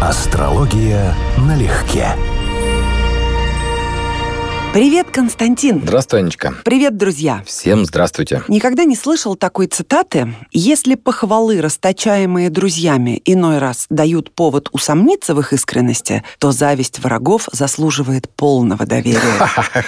Астрология налегке. Привет, Константин. Здравствуй, Анечка. Привет, друзья. Всем здравствуйте. Никогда не слышал такой цитаты. Если похвалы, расточаемые друзьями, иной раз дают повод усомниться в их искренности, то зависть врагов заслуживает полного доверия.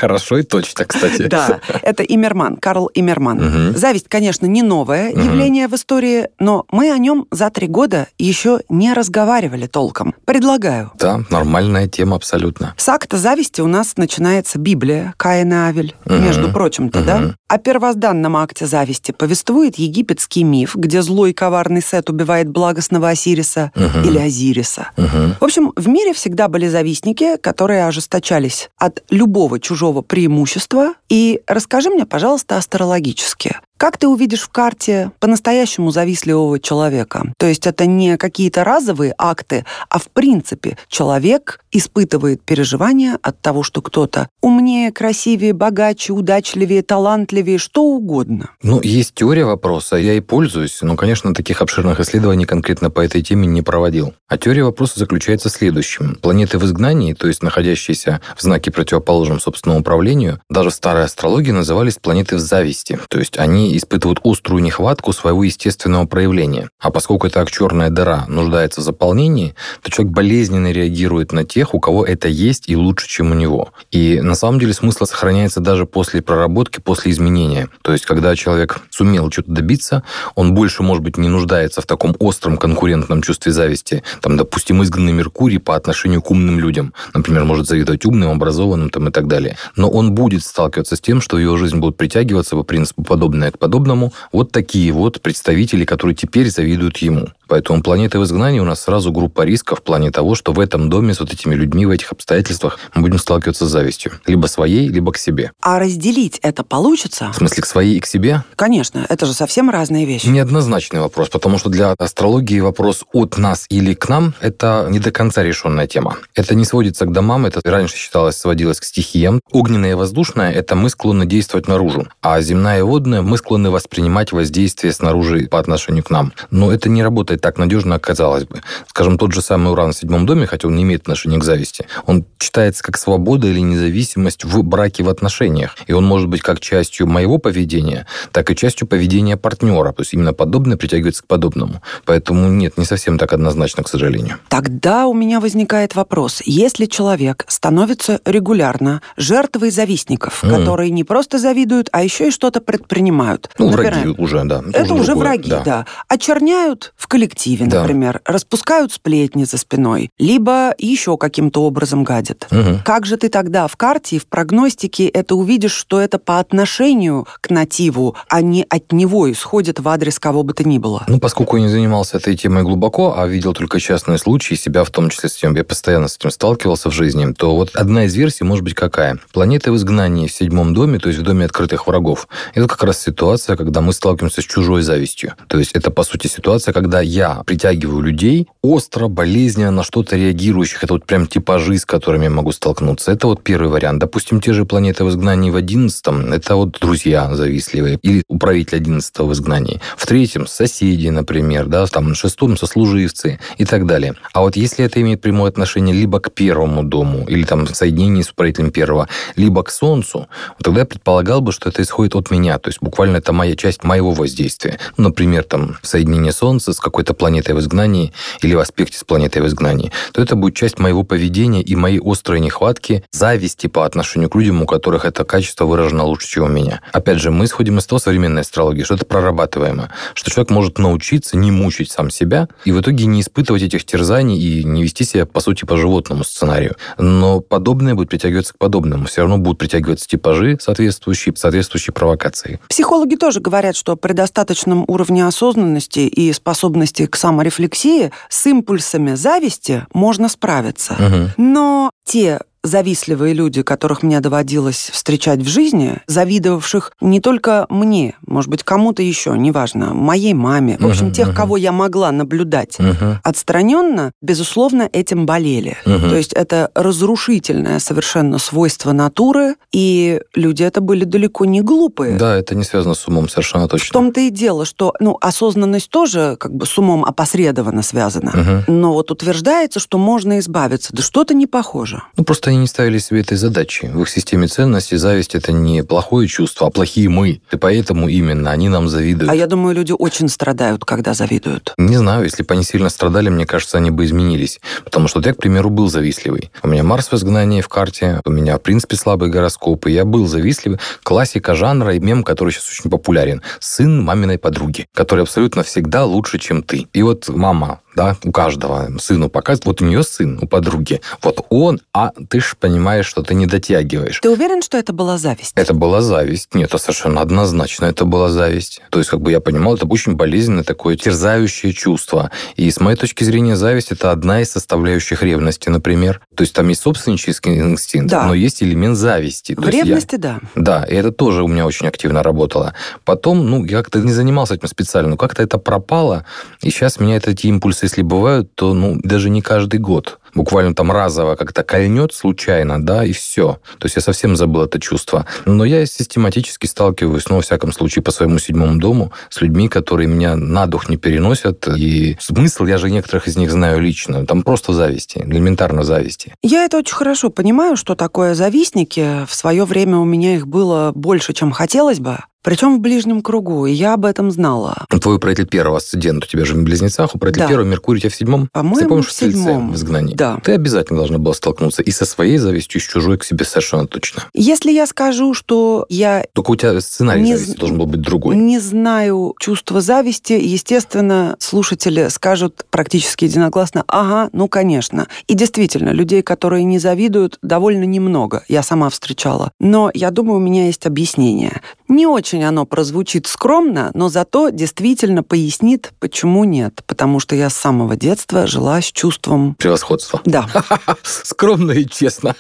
Хорошо и точно, кстати. Да, это Имерман, Карл Имерман. Зависть, конечно, не новое явление в истории, но мы о нем за три года еще не разговаривали толком. Предлагаю. Да, нормальная тема абсолютно. С акта зависти у нас начинается Библия, Каин и Авель, Мгм. между прочим-то, да? Мгм. О первозданном акте зависти повествует египетский миф, где злой коварный Сет убивает благостного Осириса Мгм. или Азириса. Мгм. В общем, в мире всегда были завистники, которые ожесточались от любого чужого преимущества. И расскажи мне, пожалуйста, астрологически. Как ты увидишь в карте по-настоящему завистливого человека? То есть это не какие-то разовые акты, а в принципе человек испытывает переживания от того, что кто-то умнее, красивее, богаче, удачливее, талантливее, что угодно. Ну, есть теория вопроса, я и пользуюсь, но, конечно, таких обширных исследований конкретно по этой теме не проводил. А теория вопроса заключается в следующем. Планеты в изгнании, то есть находящиеся в знаке противоположном собственному управлению, даже в старой астрологии назывались планеты в зависти. То есть они испытывают острую нехватку своего естественного проявления. А поскольку это как черная дыра нуждается в заполнении, то человек болезненно реагирует на тех, у кого это есть и лучше, чем у него. И на самом деле смысл сохраняется даже после проработки, после изменения. То есть, когда человек сумел что-то добиться, он больше, может быть, не нуждается в таком остром конкурентном чувстве зависти. Там, допустим, изгнанный Меркурий по отношению к умным людям. Например, может завидовать умным, образованным там, и так далее. Но он будет сталкиваться с тем, что в его жизнь будут притягиваться по принципу подобное подобному вот такие вот представители, которые теперь завидуют ему. Поэтому планеты в изгнании у нас сразу группа риска в плане того, что в этом доме с вот этими людьми, в этих обстоятельствах мы будем сталкиваться с завистью. Либо своей, либо к себе. А разделить это получится? В смысле, к своей и к себе? Конечно, это же совсем разные вещи. Неоднозначный вопрос, потому что для астрологии вопрос от нас или к нам – это не до конца решенная тема. Это не сводится к домам, это раньше считалось, сводилось к стихиям. Огненное и воздушное – это мы склонны действовать наружу, а земная и водная – мы склонны воспринимать воздействие снаружи по отношению к нам. Но это не работает так надежно, казалось бы. Скажем, тот же самый Уран в седьмом доме, хотя он не имеет отношения к зависти, он читается как свобода или независимость в браке в отношениях. И он может быть как частью моего поведения, так и частью поведения партнера. То есть именно подобное притягивается к подобному. Поэтому нет, не совсем так однозначно, к сожалению. Тогда у меня возникает вопрос. Если человек становится регулярно жертвой завистников, Мгм. которые не просто завидуют, а еще и что-то предпринимают. Ну, Набираем. враги уже, да. Это уже другое, враги, да. Очерняют в коллективе, Да. например, распускают сплетни за спиной, либо еще каким-то образом гадят. Мгм. Как же ты тогда в карте и в прогностике это увидишь, что это по отношению к нативу, а не от него исходит в адрес кого бы то ни было? Ну, поскольку я не занимался этой темой глубоко, а видел только частные случаи, себя в том числе с тем, я постоянно с этим сталкивался в жизни, то вот одна из версий может быть какая? Планета в изгнании в седьмом доме, то есть в доме открытых врагов. Это как раз ситуация, когда мы сталкиваемся с чужой завистью. То есть это, по сути, ситуация, когда я притягиваю людей, остро, болезненно на что-то реагирующих. Это вот прям типажи, с которыми я могу столкнуться. Это вот первый вариант. Допустим, те же планеты в изгнании в одиннадцатом, это вот друзья завистливые. Или управитель одиннадцатого в изгнании. В третьем соседи, например, да, там, в шестом сослуживцы и так далее. А вот если это имеет прямое отношение либо к первому дому, или там соединение с управителем первого, либо к Солнцу, тогда я предполагал бы, что это исходит от меня. То есть буквально это моя часть моего воздействия. Ну, например, там соединение Солнца с какой-то планетой в изгнании или в аспекте с планетой в изгнании, то это будет часть моего поведения и моей острой нехватки зависти по отношению к людям, у которых это качество выражено лучше, чем у меня. Опять же, мы исходим из того современной астрологии, что это прорабатываемо, что человек может научиться не мучить сам себя и в итоге не испытывать этих терзаний и не вести себя, по сути, по животному сценарию. Но подобное будет притягиваться к подобному. Все равно будут притягиваться типажи соответствующие, соответствующие провокации. Психологи тоже говорят, что при достаточном уровне осознанности и способности к саморефлексии с импульсами зависти можно справиться. Мгм. Но те завистливые люди, которых мне доводилось встречать в жизни, завидовавших не только мне, может быть, кому-то еще, неважно, моей маме, в общем, uh-huh, тех, uh-huh. кого я могла наблюдать uh-huh. отстраненно, безусловно, этим болели. Uh-huh. То есть это разрушительное совершенно свойство натуры, и люди это были далеко не глупые. Да, это не связано с умом совершенно точно. В том-то и дело, что ну, осознанность тоже как бы с умом опосредованно связана. Uh-huh. Но вот утверждается, что можно избавиться. Да что-то не похоже. Ну, просто они не ставили себе этой задачи. В их системе ценностей зависть – это не плохое чувство, а плохие мы. И поэтому именно они нам завидуют. А я думаю, люди очень страдают, когда завидуют. Не знаю, если бы они сильно страдали, мне кажется, они бы изменились. Потому что я, к примеру, был завистливый. У меня Марс в изгнании в карте, у меня, в принципе, слабые гороскопы. Я был завистливый. Классика жанра и мем, который сейчас очень популярен. Сын маминой подруги, который абсолютно всегда лучше, чем ты. И вот мама да, у каждого сыну показывает, вот у нее сын, у подруги, вот он, а ты же понимаешь, что ты не дотягиваешь. Ты уверен, что это была зависть? Это была зависть. Нет, это совершенно однозначно это была зависть. То есть, как бы я понимал, это очень болезненное такое терзающее чувство. И с моей точки зрения, зависть – это одна из составляющих ревности, например. То есть, там есть собственнический инстинкт, да. но есть элемент зависти. В То ревности, я... да. Да, и это тоже у меня очень активно работало. Потом, ну, я как-то не занимался этим специально, но как-то это пропало, и сейчас меня эти импульсы если бывают, то ну, даже не каждый год. Буквально там разово как-то кольнет случайно, да, и все. То есть я совсем забыл это чувство. Но я систематически сталкиваюсь, ну, во всяком случае, по своему седьмому дому, с людьми, которые меня на дух не переносят. И смысл, я же некоторых из них знаю лично, там просто зависти, элементарно зависти. Я это очень хорошо понимаю, что такое завистники. В свое время у меня их было больше, чем хотелось бы. Причем в ближнем кругу, и я об этом знала. Твой управитель первого асцендент у тебя же в близнецах, управитель да. первого Меркурий у тебя в седьмом? По-моему, Ты помнишь, в седьмом. в изгнании? Да. Ты обязательно должна была столкнуться и со своей завистью, и с чужой к себе совершенно точно. Если я скажу, что я... Только у тебя сценарий не зависти должен был быть другой. Не знаю чувства зависти, естественно, слушатели скажут практически единогласно, ага, ну, конечно. И действительно, людей, которые не завидуют, довольно немного. Я сама встречала. Но я думаю, у меня есть объяснение. Не очень оно прозвучит скромно, но зато действительно пояснит, почему нет. Потому что я с самого детства жила с чувством... Превосходства. Да. Скромно и честно.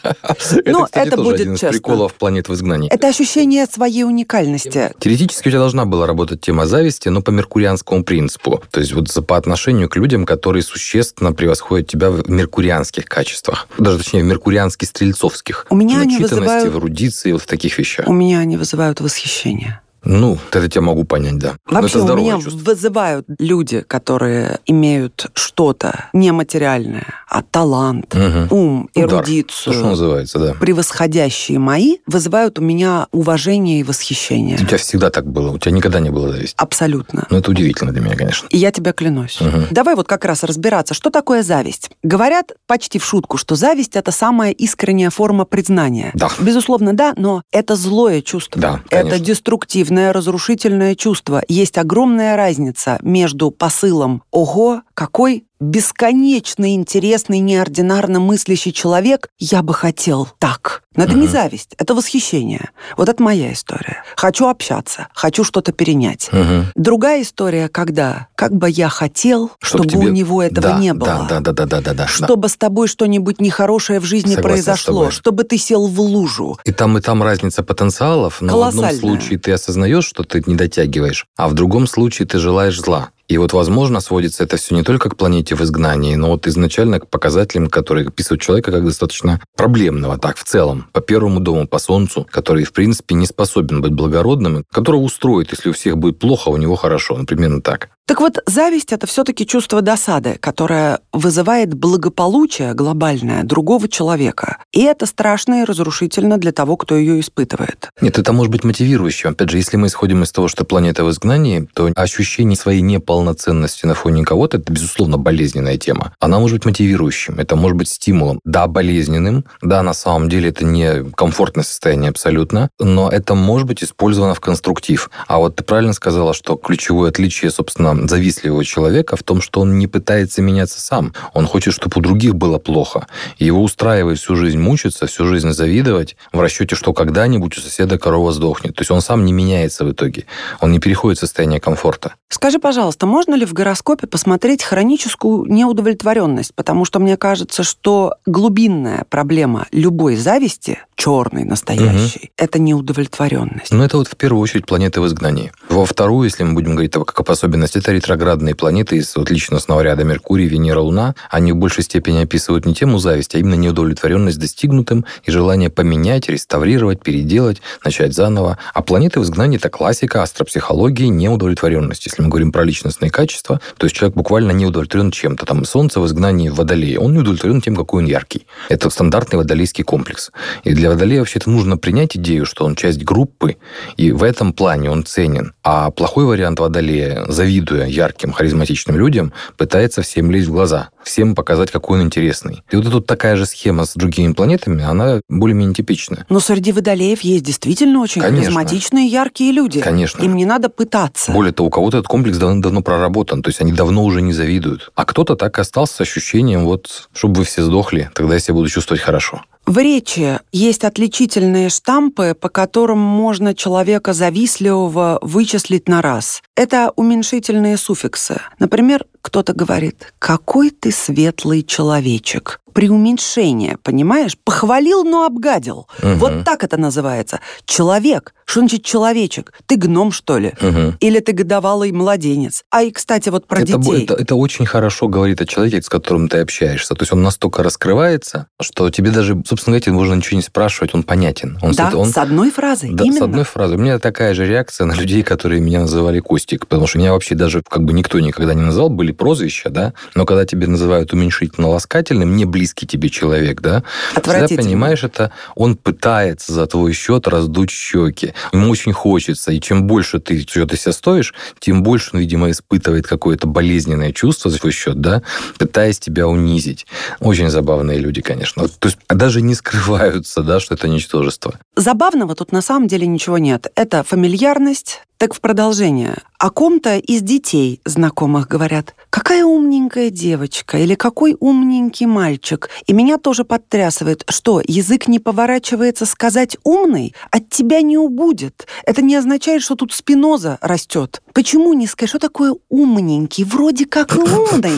Ну, это, будет один из приколов планет в изгнании. Это ощущение своей уникальности. Теоретически у тебя должна была работать тема зависти, но по меркурианскому принципу. То есть вот по отношению к людям, которые существенно превосходят тебя в меркурианских качествах. Даже, точнее, в меркуриански-стрельцовских. У меня они вызывают... в эрудиции, вот в таких вещах. У меня они вызывают восхищение ощущения. Ну, это тебя могу понять, да. Вообще у меня чувство. вызывают люди, которые имеют что-то нематериальное, а талант, угу. ум, эрудицию, Удар. что называется, да. превосходящие мои, вызывают у меня уважение и восхищение. У тебя всегда так было, у тебя никогда не было зависти. Абсолютно. Ну, это удивительно для меня, конечно. И я тебя клянусь. Угу. Давай вот как раз разбираться, что такое зависть. Говорят почти в шутку, что зависть – это самая искренняя форма признания. Да. Безусловно, да, но это злое чувство. Да, конечно. Это деструктивное негативное разрушительное чувство. Есть огромная разница между посылом «Ого, какой бесконечно интересный, неординарно мыслящий человек, я бы хотел так. Но это угу. не зависть, это восхищение. Вот это моя история. Хочу общаться, хочу что-то перенять. Угу. Другая история, когда как бы я хотел, чтобы, чтобы тебе... у него этого да, не было. Да, да, да, да, да, да. Чтобы да. с тобой что-нибудь нехорошее в жизни Согласен произошло, чтобы ты сел в лужу. И там, и там разница потенциалов, но в одном случае ты осознаешь, что ты не дотягиваешь, а в другом случае ты желаешь зла. И вот, возможно, сводится это все не только к планете в изгнании, но вот изначально к показателям, которые описывают человека как достаточно проблемного, так, в целом, по первому дому, по Солнцу, который, в принципе, не способен быть благородным, которого устроит, если у всех будет плохо, а у него хорошо, например, так. Так вот, зависть – это все-таки чувство досады, которое вызывает благополучие глобальное другого человека. И это страшно и разрушительно для того, кто ее испытывает. Нет, это может быть мотивирующим. Опять же, если мы исходим из того, что планета в изгнании, то ощущение своей неполноценности на фоне кого-то – это, безусловно, болезненная тема. Она может быть мотивирующим, это может быть стимулом. Да, болезненным, да, на самом деле это не комфортное состояние абсолютно, но это может быть использовано в конструктив. А вот ты правильно сказала, что ключевое отличие, собственно, завистливого человека в том, что он не пытается меняться сам. Он хочет, чтобы у других было плохо. И его устраивает всю жизнь мучиться, всю жизнь завидовать в расчете, что когда-нибудь у соседа корова сдохнет. То есть он сам не меняется в итоге. Он не переходит в состояние комфорта. Скажи, пожалуйста, можно ли в гороскопе посмотреть хроническую неудовлетворенность? Потому что мне кажется, что глубинная проблема любой зависти, черной, настоящей, угу. это неудовлетворенность. Ну, это вот в первую очередь планеты в изгнании. Во вторую, если мы будем говорить как об особенности, это ретроградные планеты из вот личностного ряда Меркурий, Венера, Луна. Они в большей степени описывают не тему зависти, а именно неудовлетворенность достигнутым и желание поменять, реставрировать, переделать, начать заново. А планеты в изгнании – это классика астропсихологии неудовлетворенности. Если мы говорим про личностные качества, то есть человек буквально не удовлетворен чем-то. Там Солнце в изгнании в Водолее, он не удовлетворен тем, какой он яркий. Это стандартный водолейский комплекс. И для Водолея вообще-то нужно принять идею, что он часть группы, и в этом плане он ценен. А плохой вариант Водолея, завидуя ярким, харизматичным людям, пытается всем лезть в глаза, всем показать, какой он интересный. И вот тут такая же схема с другими планетами, она более-менее типичная. Но среди Водолеев есть действительно очень Конечно. харизматичные, яркие люди. Конечно. Им не надо пытаться. Более того, у кого-то этот комплекс давно-давно проработан, то есть они давно уже не завидуют. А кто-то так и остался с ощущением, вот, чтобы вы все сдохли, тогда я себя буду чувствовать хорошо. В речи есть отличительные штампы, по которым можно человека завистливого вычислить на раз. Это уменьшительные суффиксы. Например, кто-то говорит «какой ты светлый человечек» преуменьшение, понимаешь? Похвалил, но обгадил. Угу. Вот так это называется. Человек. Что значит человечек? Ты гном, что ли? Угу. Или ты годовалый младенец? А и, кстати, вот про это, детей. Это, это очень хорошо говорит о человеке, с которым ты общаешься. То есть он настолько раскрывается, что тебе даже, собственно говоря, можно ничего не спрашивать, он понятен. Он, да, он, с одной фразой. Да, именно. с одной фразой. У меня такая же реакция на людей, которые меня называли Костик, потому что меня вообще даже как бы никто никогда не называл, были прозвища, да, но когда тебе называют уменьшительно-ласкательным, мне близкий тебе человек, да, всегда понимаешь, это он пытается за твой счет раздуть щеки. Ему очень хочется, и чем больше ты что-то себя стоишь, тем больше он, видимо, испытывает какое-то болезненное чувство за твой счет, да, пытаясь тебя унизить. Очень забавные люди, конечно. То есть даже не скрываются, да, что это ничтожество. Забавного тут на самом деле ничего нет. Это фамильярность, так в продолжение. О ком-то из детей знакомых говорят, какая умненькая девочка или какой умненький мальчик. И меня тоже подтрясывает, что язык не поворачивается сказать «умный», от тебя не убудет. Это не означает, что тут спиноза растет. Почему не сказать, что такое умненький? Вроде как и умный,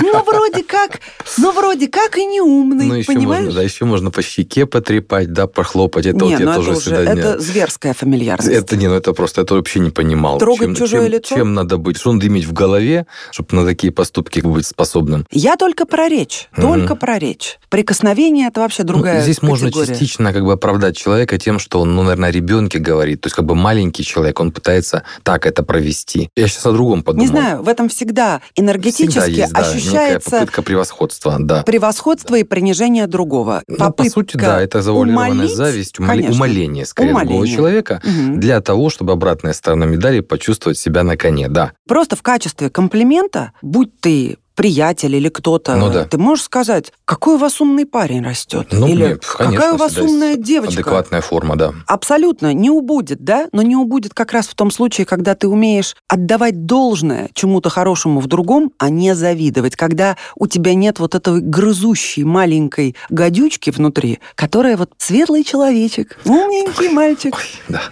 но вроде как, но вроде как и не умный, ну, еще понимаешь? Можно, да, еще можно по щеке потрепать, да, похлопать. Это не, вот я ну, тоже это всегда... Это зверская фамильярность. Это не, ну это просто, это вообще не понимал. Трогать чем, чужое чем, лицо? Чем надо быть? Что надо иметь в голове, чтобы на такие поступки быть способным? Я только про речь. Только про речь. Прикосновение – это вообще другая ну, Здесь категория. можно частично как бы оправдать человека тем, что он, ну, наверное, о ребенке говорит. То есть как бы маленький человек, он пытается так это провести. Я сейчас о другом подумал. Не знаю, в этом всегда энергетически всегда есть, да, ощущается... попытка превосходства, да. Превосходство и принижение другого. Ну, попытка по сути, да, это завуалированная зависть, умоление, умоление скорее умоление. другого человека угу. для того, чтобы обратная сторона медали почувствовать себя на коне, да. Просто в качестве комплимента, будь ты приятель или кто-то, ну, да. ты можешь сказать, какой у вас умный парень растет? Ну, или нет, конечно, какая у вас умная девочка? Адекватная форма, да. Абсолютно, не убудет, да? Но не убудет как раз в том случае, когда ты умеешь отдавать должное чему-то хорошему в другом, а не завидовать, когда у тебя нет вот этой грызущей маленькой гадючки внутри, которая вот светлый человечек, умненький мальчик. Ой, да,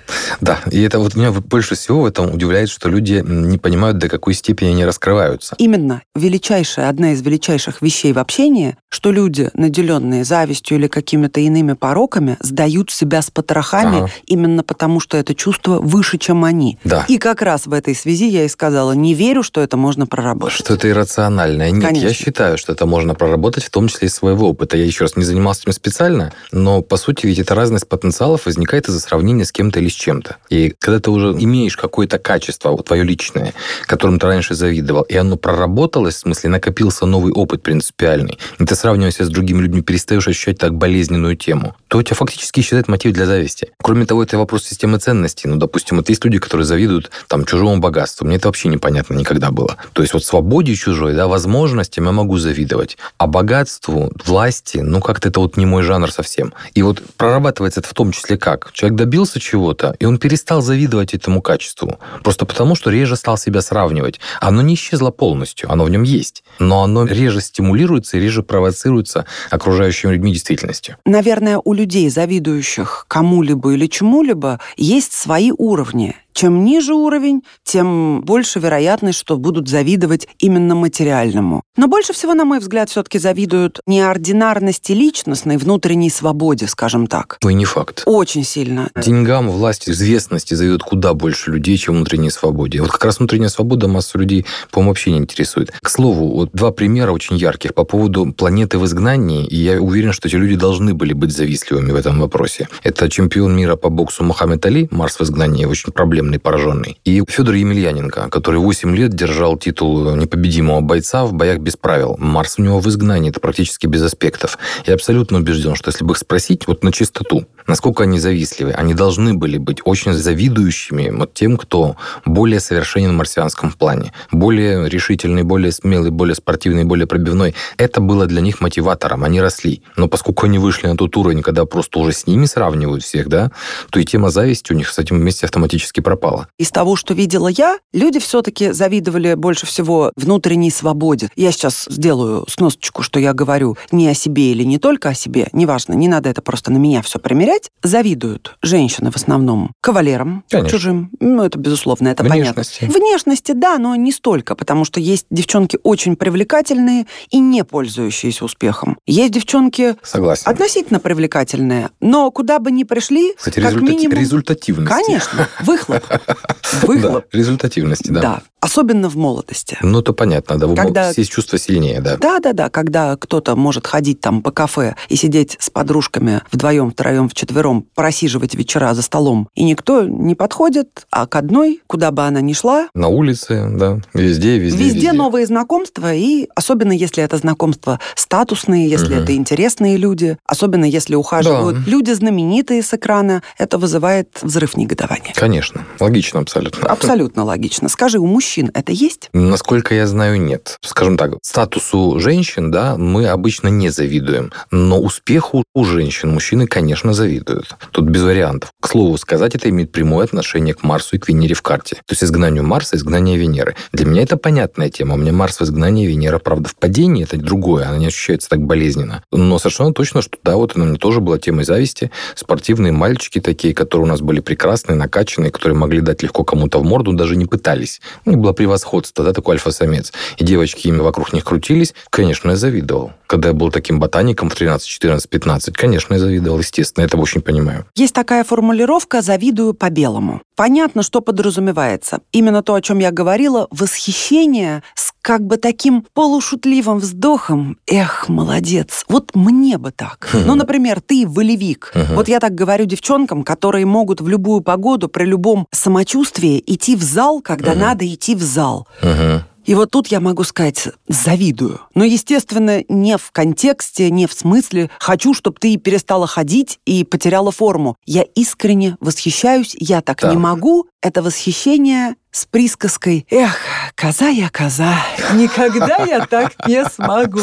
да. И это вот меня больше всего в этом удивляет, что люди не понимают, до какой степени они раскрываются. Именно. Величайший величайшая, одна из величайших вещей в общении, что люди, наделенные завистью или какими-то иными пороками, сдают себя с потрохами ага. именно потому, что это чувство выше, чем они. Да. И как раз в этой связи я и сказала, не верю, что это можно проработать. Что это иррационально. Нет, Конечно. я считаю, что это можно проработать, в том числе из своего опыта. Я еще раз не занимался этим специально, но, по сути, ведь эта разность потенциалов возникает из-за сравнения с кем-то или с чем-то. И когда ты уже имеешь какое-то качество, вот твое личное, которым ты раньше завидовал, и оно проработалось, в смысле смысле накопился новый опыт принципиальный, и ты сравнивая с другими людьми, перестаешь ощущать так болезненную тему, то у тебя фактически исчезает мотив для зависти. Кроме того, это вопрос системы ценностей. Ну, допустим, вот есть люди, которые завидуют там чужому богатству. Мне это вообще непонятно никогда было. То есть вот свободе чужой, да, возможностям я могу завидовать. А богатству, власти, ну, как-то это вот не мой жанр совсем. И вот прорабатывается это в том числе как? Человек добился чего-то, и он перестал завидовать этому качеству. Просто потому, что реже стал себя сравнивать. Оно не исчезло полностью, оно в нем есть. Но оно реже стимулируется и реже провоцируется окружающими людьми действительностью. Наверное, у людей, завидующих кому-либо или чему-либо, есть свои уровни. Чем ниже уровень, тем больше вероятность, что будут завидовать именно материальному. Но больше всего, на мой взгляд, все-таки завидуют неординарности личностной, внутренней свободе, скажем так. Ну и не факт. Очень сильно. Деньгам, власти, известности завидуют куда больше людей, чем внутренней свободе. Вот как раз внутренняя свобода массу людей, по-моему, вообще не интересует. К слову, вот два примера очень ярких по поводу планеты в изгнании, и я уверен, что эти люди должны были быть завистливыми в этом вопросе. Это чемпион мира по боксу Мухаммед Али, Марс в изгнании, очень проблемный проблемный, пораженный. И Федор Емельяненко, который 8 лет держал титул непобедимого бойца в боях без правил. Марс у него в изгнании, это практически без аспектов. Я абсолютно убежден, что если бы их спросить вот на чистоту, насколько они завистливы, они должны были быть очень завидующими вот тем, кто более совершенен в марсианском плане, более решительный, более смелый, более спортивный, более пробивной. Это было для них мотиватором, они росли. Но поскольку они вышли на тот уровень, когда просто уже с ними сравнивают всех, да, то и тема зависти у них с этим вместе автоматически пропала. Из того, что видела я, люди все-таки завидовали больше всего внутренней свободе. Я сейчас сделаю сносочку, что я говорю не о себе или не только о себе, неважно, не надо это просто на меня все примерять. Завидуют женщины в основном кавалерам Конечно. чужим. Ну, это безусловно, это Внешности. понятно. Внешности, да, но не столько, потому что есть девчонки очень привлекательные и не пользующиеся успехом. Есть девчонки Согласен. относительно привлекательные, но куда бы ни пришли, Кстати, как результати- минимум... результативности. Конечно, выхлоп. Выхлоп. Да, результативности, да. Да, особенно в молодости. Ну, то понятно, да. Когда- Здесь чувство сильнее, да. Да-да-да, когда кто-то может ходить там по кафе и сидеть с подружками вдвоем, втроем, вчетвером, просиживать вечера за столом, и никто не подходит, а к одной, куда бы она ни шла, На улице, да, везде, везде, Везде, новые знакомства, и особенно если это знакомства статусные, если Мгм. это интересные люди, особенно если ухаживают Да. люди знаменитые с экрана, это вызывает взрыв негодования. Конечно, логично абсолютно. Абсолютно логично. Скажи, у мужчин это есть? Насколько я знаю, нет. Скажем так, статусу женщин, да, мы обычно не завидуем. Но успеху у женщин мужчины, конечно, завидуют. Тут без вариантов. К слову сказать, это имеет прямое отношение к Марсу и к Венере в карте. То есть изгнанию Марса, изгнание Венеры. Для меня это понятная тема. У меня Марс в изгнании, Венера, правда, в падении. Это другое. Она не ощущается так болезненно. Но совершенно точно, что да, вот она мне тоже была темой зависти. Спортивные мальчики такие, которые у нас были прекрасные, накачанные, которые могли дать легко кому-то в морду, даже не пытались. У них было превосходство, да, такой альфа-самец. И девочки ими вокруг них крутились. Конечно, я завидовал. Когда я был таким ботаником в 13, 14, 15, конечно, я завидовал, естественно. Я это очень понимаю. Есть такая формулировка «завидую по-белому». Понятно, что подразумевается. Именно то, о чем я говорила, восхищение с как бы таким полушутливым вздохом. Эх, молодец, вот мне бы так. Хм. Ну, например, ты волевик. Мгм. Вот я так говорю девчонкам, которые могут в любую погоду, при любом самочувствии идти в зал, когда Мгм. надо идти в зал. Мгм. И вот тут я могу сказать, завидую. Но, естественно, не в контексте, не в смысле «хочу, чтобы ты перестала ходить и потеряла форму». Я искренне восхищаюсь, я так Да. не могу. Это восхищение с присказкой «Эх, коза я коза, никогда я так не смогу».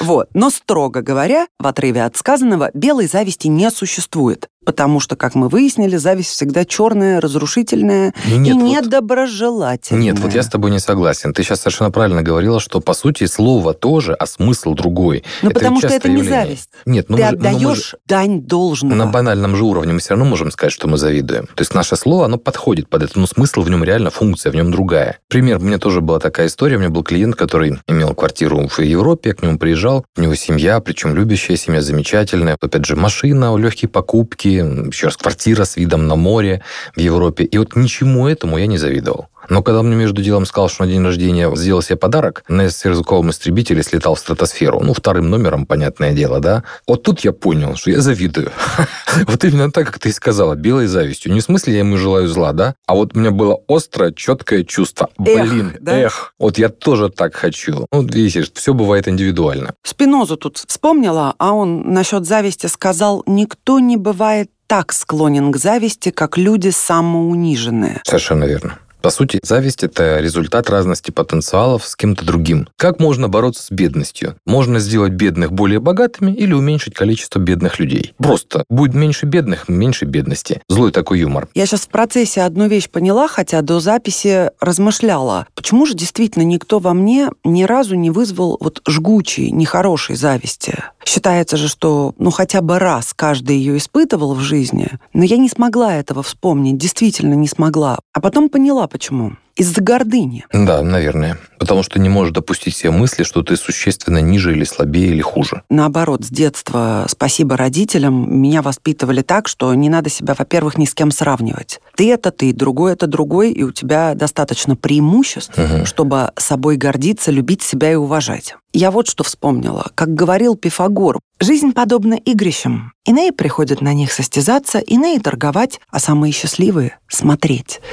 Вот. Но, строго говоря, в отрыве от сказанного, белой зависти не существует. Потому что, как мы выяснили, зависть всегда черная, разрушительная И и нет, вот- недоброжелательная. Нет, вот я с тобой не согласен. Ты сейчас совершенно правильно говорила, что, по сути, слово тоже, а смысл другой. Ну, потому что это частое не явление. зависть. Нет, ну Ты мы же- ну мы же- отдаешь дань должного. На банальном же уровне мы все равно можем сказать, что мы завидуем. То есть наше слово, оно подходит под это, но смысл в нем реально, функция в нем другая. Пример, у меня тоже была такая история. У меня был клиент, который имел квартиру в Европе, я к нему приезжал. У него семья, причем любящая семья, замечательная. Опять же, машина, легкие покупки, еще раз, квартира с видом на море в Европе. И вот ничему этому я не завидовал. Но когда мне между делом сказал, что на день рождения сделал себе подарок, на сверхзвуковом истребителе слетал в стратосферу. Ну, вторым номером, понятное дело, да. Вот тут я понял, что я завидую. Вот именно так, как ты и сказала, белой завистью. Не в смысле я ему желаю зла, да? А вот у меня было острое, четкое чувство. Блин, эх, вот я тоже так хочу. Ну, видишь, все бывает индивидуально. Спинозу тут вспомнила, а он насчет зависти сказал, никто не бывает так склонен к зависти, как люди самоуниженные. Совершенно верно. По сути, зависть – это результат разности потенциалов с кем-то другим. Как можно бороться с бедностью? Можно сделать бедных более богатыми или уменьшить количество бедных людей. Просто будет меньше бедных, меньше бедности. Злой такой юмор. Я сейчас в процессе одну вещь поняла, хотя до записи размышляла. Почему же действительно никто во мне ни разу не вызвал вот жгучей, нехорошей зависти? Считается же, что ну хотя бы раз каждый ее испытывал в жизни, но я не смогла этого вспомнить, действительно не смогла. А потом поняла, Почему? Из-за гордыни. Да, наверное. Потому что не можешь допустить себе мысли, что ты существенно ниже или слабее или хуже. Наоборот, с детства, спасибо родителям, меня воспитывали так, что не надо себя, во-первых, ни с кем сравнивать. Ты это ты, другой это другой, и у тебя достаточно преимуществ, угу. чтобы собой гордиться, любить себя и уважать. Я вот что вспомнила. Как говорил Пифагор, жизнь подобна игрищам. Иные приходят на них состязаться, иные торговать, а самые счастливые — смотреть.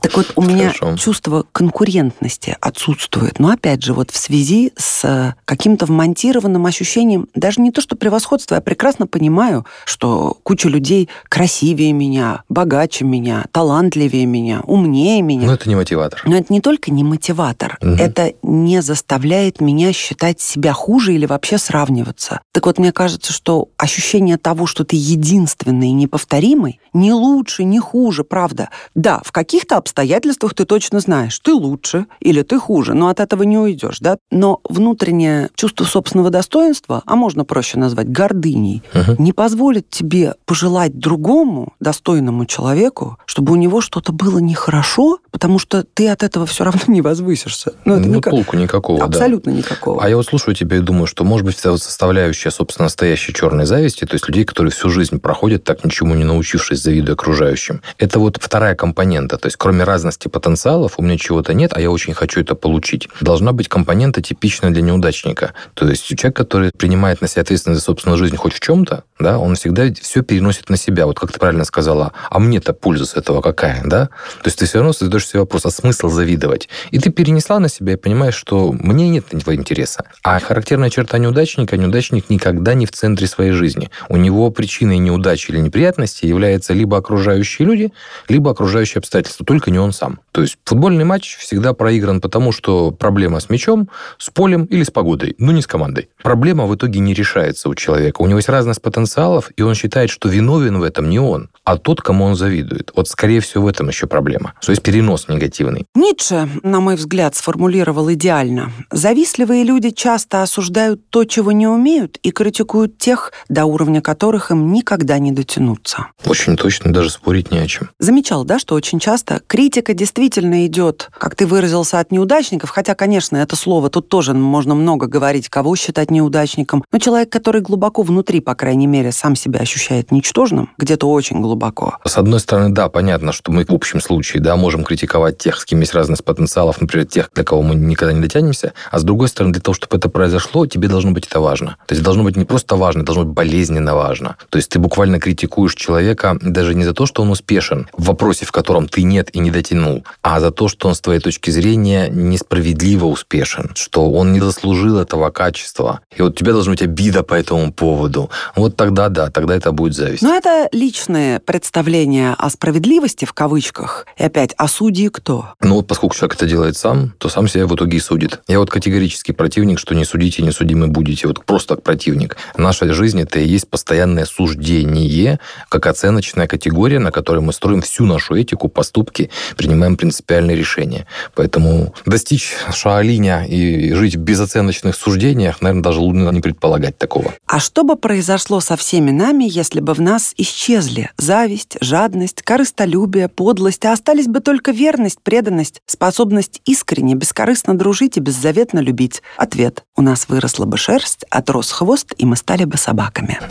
Так вот, у меня чувство конкурентности отсутствует. Но опять же, вот в связи с каким-то вмонтированным ощущением, даже не то, что превосходство, я прекрасно понимаю, что куча людей красивее меня, богаче меня, талантливее меня, умнее меня. Но это не мотиватор. Но это не только не мотиватор, угу. это не заставляет меня считать себя хуже или вообще сравниваться. Так вот, мне кажется, что ощущение того, что ты единственный и неповторимый, не лучше, не хуже, правда. Да, в каких-то обстоятельствах ты точно знаешь, ты лучше или ты хуже, но от этого не уйдешь, да? Но внутреннее чувство собственного достоинства, а можно проще назвать гордыней, uh-huh. не позволит тебе пожелать другому достойному человеку, чтобы у него что-то было нехорошо, потому что ты от этого все равно не возвысишься. Ну, это ну никак... толку никакого, Абсолютно да. никакого. А я вот слушаю тебя и думаю, что, может быть, вся вот составляющая, собственно, настоящей черной зависти, то есть людей, которые всю жизнь проходят так ничему не научившись, завидуя окружающим, это вот вторая компонента. То есть, кроме разности потенциалов, у меня чего-то нет, а я очень хочу это получить. Должна быть компонента типичная для неудачника. То есть, человек, который принимает на себя ответственность за собственную жизнь хоть в чем-то, да, он всегда все переносит на себя. Вот как ты правильно сказала, а мне-то польза с этого какая, да? То есть, ты все равно задаешь себе вопрос, а смысл завидовать? И ты перенесла на себя и понимаешь, что мне нет этого интереса. А характерная черта неудачника, неудачник никогда не в центре своей жизни. У него причиной неудачи или неприятности являются либо окружающие люди, либо окружающие обстоятельства, только не он сам. То есть футбольный матч всегда проигран потому, что проблема с мячом, с полем или с погодой, но не с командой. Проблема в итоге не решается у человека. У него есть разность потенциалов, и он считает, что виновен в этом не он, а тот, кому он завидует. Вот, скорее всего, в этом еще проблема. То есть перенос негативный. Ницше, на мой взгляд, сформулировал идеально. Завистливые люди часто осуждают то, чего не умеют, и критикуют тех, до уровня которых им никогда не дотянуться. Очень точно, даже спорить не о чем. Замечал, да, что очень часто критика действительно идет, как ты выразился, от неудачников, хотя, конечно, это слово тут тоже можно много говорить, кого считать неудачником, но человек, который глубоко внутри, по крайней мере, сам себя ощущает ничтожным, где-то очень глубоко. С одной стороны, да, понятно, что мы в общем случае, да, можем критиковать тех, с кем есть разность потенциалов, например, тех, до кого мы никогда не дотянемся, а с другой стороны, для того, чтобы это произошло, тебе должно быть это важно. То есть должно быть не просто важно, должно быть болезненно важно. То есть ты буквально критикуешь человека даже не за то, что он успешен в вопросе, в котором ты нет и не дотянул, а за то, что он с твоей точки зрения несправедливо успешен, что он не заслужил этого качества. И вот у тебя должна быть обида по этому поводу. Вот тогда да, тогда это будет зависть. Но это личное представление о справедливости, в кавычках, и опять о суде судьи кто? Ну, вот поскольку человек это делает сам, то сам себя в итоге и судит. Я вот категорически противник, что не судите, не судимы будете. Вот просто так противник. Наша жизнь – это и есть постоянное суждение, как оценочная категория, на которой мы строим всю нашу этику, поступки, принимаем принципиальные решения. Поэтому достичь шаолиня и жить в безоценочных суждениях, наверное, даже лучше не предполагать такого. А что бы произошло со всеми нами, если бы в нас исчезли зависть, жадность, корыстолюбие, подлость, а остались бы только верность, преданность, способность искренне, бескорыстно дружить и беззаветно любить. Ответ. У нас выросла бы шерсть, отрос хвост, и мы стали бы собаками.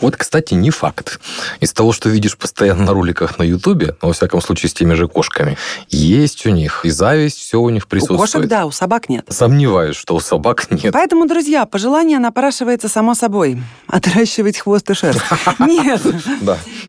Вот, кстати, не факт. Из того, что видишь постоянно на роликах на Ютубе, во всяком случае, с теми же кошками, Есть у них и зависть, все у них присутствует. У кошек, да, у собак нет. Сомневаюсь, что у собак нет. Поэтому, друзья, пожелание напрашивается само собой. Отращивать хвост и шерсть. Нет.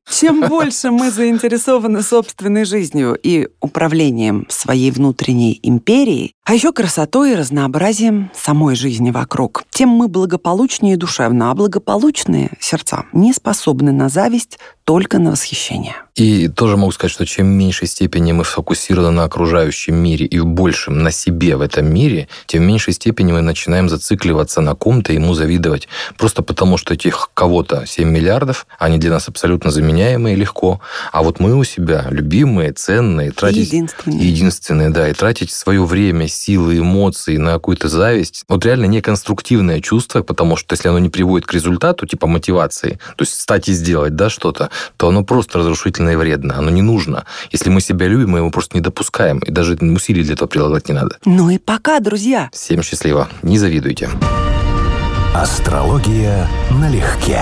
Чем больше мы заинтересованы собственной жизнью и управлением своей внутренней империей, а еще красотой и разнообразием самой жизни вокруг, тем мы благополучнее душевно, а благополучные сердца не способны на зависть, только на восхищение. И тоже могу сказать, что чем меньшей степени мы сфокусированы на окружающем мире и в большем на себе в этом мире, тем в меньшей степени мы начинаем зацикливаться на ком-то, ему завидовать. Просто потому, что этих кого-то 7 миллиардов, они для нас абсолютно заменяемые легко. А вот мы у себя любимые, ценные, тратить... Единственные. Единственные, да. И тратить свое время, силы, эмоции на какую-то зависть. Вот реально неконструктивное чувство, потому что если оно не приводит к результату, типа мотивации, то есть стать и сделать, да, что-то, то оно просто разрушительно и вредно. Оно не нужно. Если мы себя любим, мы его просто не допускаем. И даже усилий для этого прилагать не надо. Ну и пока, друзья. Всем счастливо. Не завидуйте. Астрология налегке.